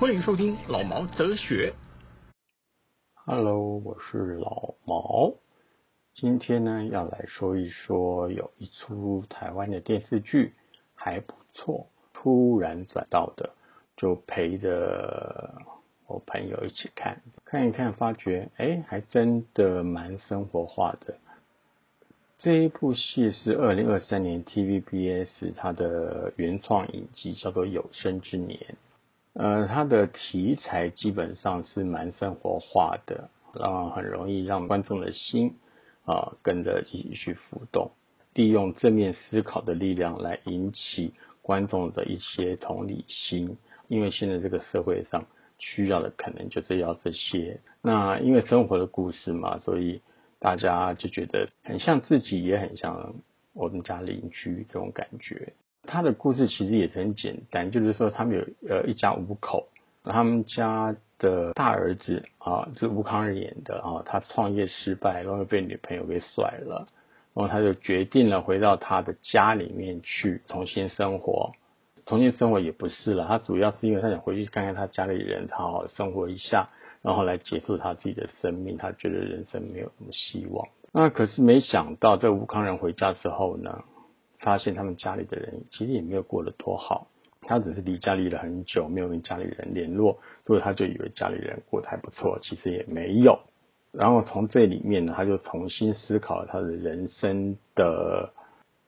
欢迎收听老毛哲学。Hello，我是老毛。今天呢，要来说一说有一出台湾的电视剧还不错，突然转到的，就陪着我朋友一起看，看一看，发觉哎，还真的蛮生活化的。这一部戏是二零二三年 TVBS 它的原创影集，叫做《有生之年》。呃，它的题材基本上是蛮生活化的，然后很容易让观众的心啊、跟着一起去浮动，利用正面思考的力量来引起观众的一些同理心。因为现在这个社会上需要的可能就是要这些。那因为生活的故事嘛，所以大家就觉得很像自己，也很像我们家邻居这种感觉。他的故事其实也是很简单，就是说他们有呃一家五口，他们家的大儿子啊，就是吴康仁演的啊，他创业失败，然后被女朋友给甩了，然后他就决定了回到他的家里面去重新生活。重新生活也不是了，他主要是因为他想回去看看他家里人，好好生活一下，然后来结束他自己的生命。他觉得人生没有什么希望。那可是没想到，这吴康仁回家之后呢？发现他们家里的人其实也没有过得多好，他只是离家离了很久，没有跟家里人联络，所以他就以为家里人过得还不错，其实也没有。然后从这里面呢，他就重新思考他的人生的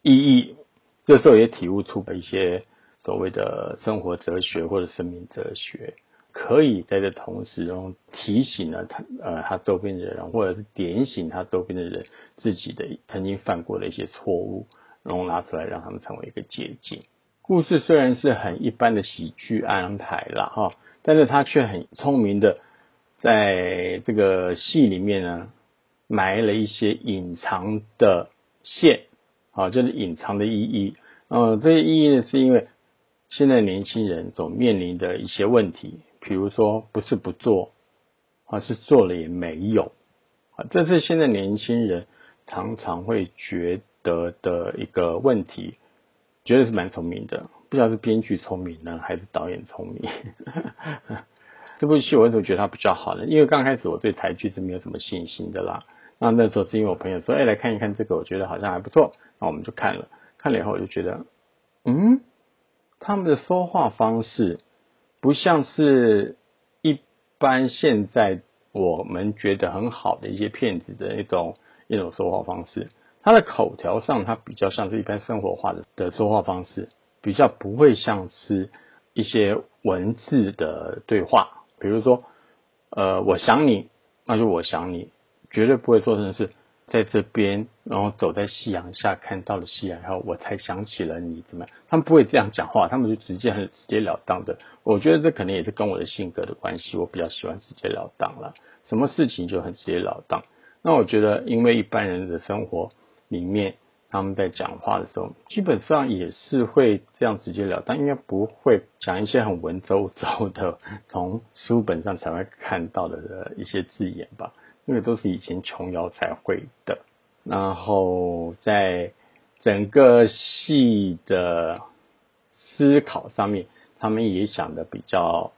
意义。这时候也体悟出了一些所谓的生活哲学或者生命哲学，可以在这同时中提醒了他呃他周边的人，或者是点醒他周边的人自己的曾经犯过的一些错误。然后拿出来让他们成为一个捷径。故事虽然是很一般的喜剧安排了哈，但是他却很聪明的在这个戏里面呢埋了一些隐藏的线，啊，就是隐藏的意义。呃，这些意义呢，是因为现在年轻人所面临的一些问题，比如说不是不做，而是做了也没有，啊，这是现在年轻人常常会觉得的一个问题，觉得是蛮聪明的，不知道是编剧聪明呢，还是导演聪明。这部戏我为什么觉得它比较好呢？因为刚开始我对台剧是没有什么信心的啦。那那时候是因为我朋友说，哎，来看一看这个，我觉得好像还不错，那我们就看了。看了以后我就觉得，嗯，他们的说话方式不像是一般现在我们觉得很好的一些骗子的一种一种说话方式。他的口条上，他比较像是一般生活化的的说话方式，比较不会像是一些文字的对话。比如说，呃，我想你，那就我想你，绝对不会说成是在这边，然后走在夕阳下看到了夕阳，然后我才想起了你，怎么样？他们不会这样讲话，他们就直接很直截了当的。我觉得这可能也是跟我的性格的关系，我比较喜欢直截了当了，什么事情就很直截了当。那我觉得，因为一般人的生活。里面他们在讲话的时候，基本上也是会这样直接了当，应该不会讲一些很文绉绉的，从书本上才会看到的一些字眼吧。那个都是以前琼瑶才会的。然后在整个戏的思考上面，他们也想的比较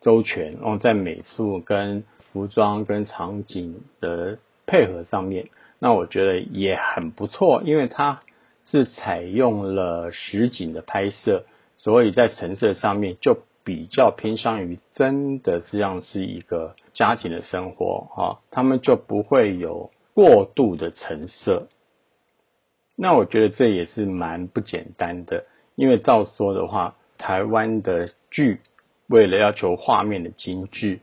周全。然后在美术跟服装跟场景的配合上面。那我觉得也很不错，因为它是采用了实景的拍摄，所以在成色上面就比较偏向于真的实际上是一个家庭的生活哈，他们就不会有过度的成色。那我觉得这也是蛮不简单的，因为照说的话，台湾的剧为了要求画面的精致，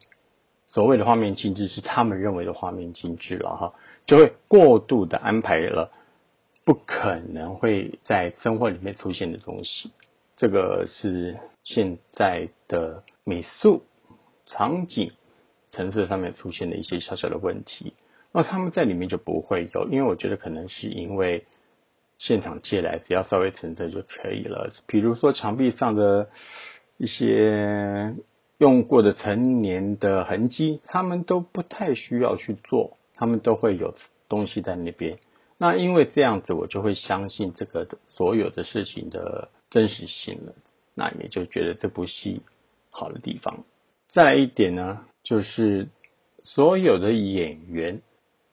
所谓的画面精致是他们认为的画面精致了哈。就会过度的安排了不可能会在生活里面出现的东西，这个是现在的美术场景层次上面出现的一些小小的问题。那他们在里面就不会有，因为我觉得可能是因为现场借来，只要稍微成色就可以了。比如说墙壁上的一些用过的成年的痕迹，他们都不太需要去做，他们都会有东西在那边。那因为这样子，我就会相信这个所有的事情的真实性了。那也就觉得这部戏好的地方。再来一点呢，就是所有的演员。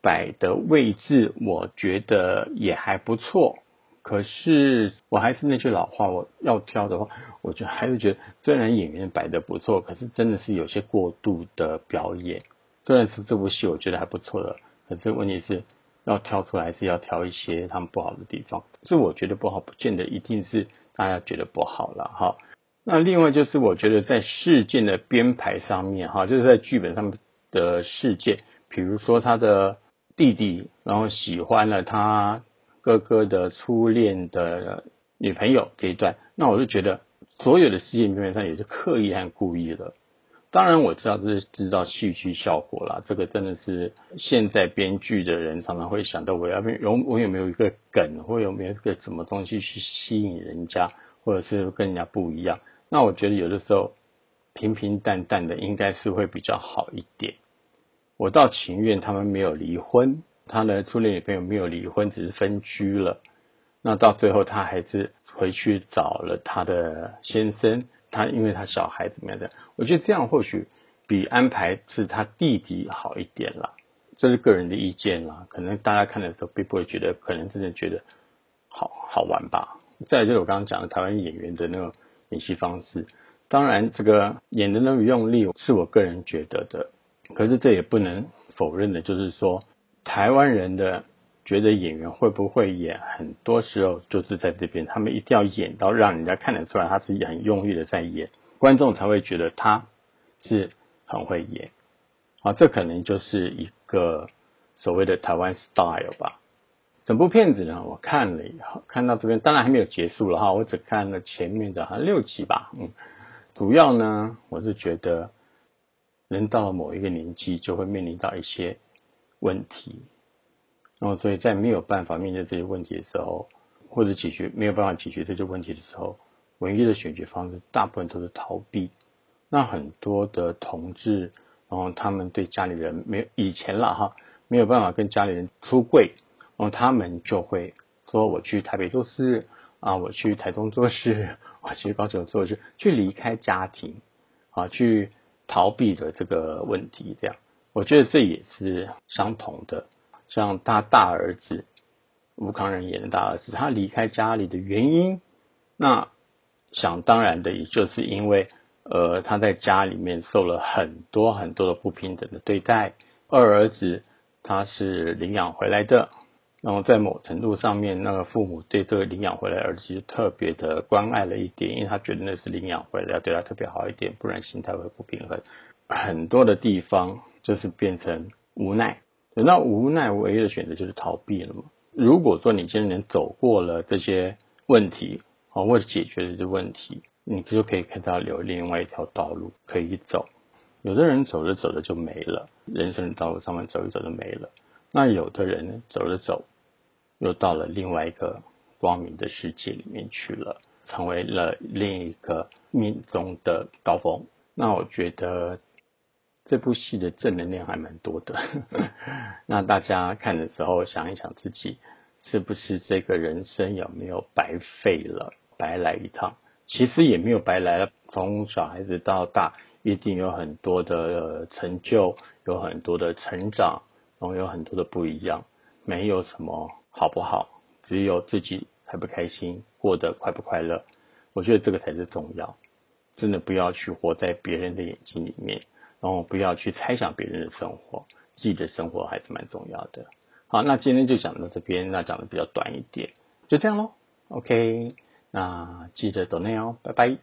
摆的位置我觉得也还不错，可是我还是那句老话，我要挑的话，我就还是觉得，虽然演员摆的不错，可是真的是有些过度的表演。虽然是这部戏我觉得还不错的，可是问题是要挑出来，是要挑一些他们不好的地方。是我觉得不好，不见得一定是大家觉得不好了哈。那另外就是我觉得在事件的编排上面哈，就是在剧本上面的事件，比如说他的。弟弟，然后喜欢了他哥哥的初恋的女朋友这一段，那我就觉得所有的事件编排上也是刻意和故意的。当然我知道这是制造戏剧效果啦，这个真的是现在编剧的人常常会想到我要有我有没有一个梗，或有没有一个什么东西去吸引人家，或者是跟人家不一样。那我觉得有的时候平平淡淡的应该是会比较好一点。我倒情愿他们没有离婚，他的初恋女朋友没有离婚，只是分居了。那到最后他还是回去找了他的先生，他因为他小孩怎么样的？我觉得这样或许比安排是他弟弟好一点啦。这是个人的意见啦，可能大家看的时候并不会觉得，可能真的觉得好好玩吧。再就是我刚刚讲的台湾演员的那个演戏方式，当然这个演的那么用力，是我个人觉得的。可是这也不能否认的，就是说，台湾人的觉得演员会不会演，很多时候就是在这边，他们一定要演到让人家看得出来他是很用力的在演，观众才会觉得他是很会演。啊，这可能就是一个所谓的台湾 style 吧。整部片子呢，我看了以后，看到这边当然还没有结束了哈，我只看了前面的哈六集吧，嗯，主要呢，我是觉得。人到了某一个年纪，就会面临到一些问题，那么所以在没有办法面对这些问题的时候，或者解决没有办法解决这些问题的时候，唯一的选择方式大部分都是逃避。那很多的同志，然后他们对家里人没有以前了哈，没有办法跟家里人出柜，然后他们就会说我去台北做事啊，我去台东做事，我去高雄做事，去离开家庭啊，去。逃避的这个问题，这样我觉得这也是相同的。像他大儿子吴康仁演的大儿子，他离开家里的原因，那想当然的，也就是因为呃他在家里面受了很多很多的不平等的对待。二儿子他是领养回来的。然后在某程度上面，那个父母对这个领养回来儿子特别的关爱了一点，因为他觉得那是领养回来，要对他特别好一点，不然心态会不平衡。很多的地方就是变成无奈，那无奈唯一的选择就是逃避了嘛。如果说你今天走过了这些问题，啊，或者解决了这些问题，你就可以看到有另外一条道路可以走。有的人走着走着就没了，人生的道路上面走一走就没了。那有的人，走着走。又到了另外一个光明的世界里面去了，成为了另一个命中的高峰。那我觉得这部戏的正能量还蛮多的。那大家看的时候想一想自己是不是这个人生有没有白费了，白来一趟？其实也没有白来了，从小孩子到大，一定有很多的成就，有很多的成长，然后有很多的不一样，没有什么。好不好？只有自己开不开心，过得快不快乐，我觉得这个才是重要。真的不要去活在别人的眼睛里面，然后不要去猜想别人的生活，自己的生活还是蛮重要的。好，那今天就讲到这边，那讲的比较短一点，就这样喽。OK，那记得抖内哦，拜拜。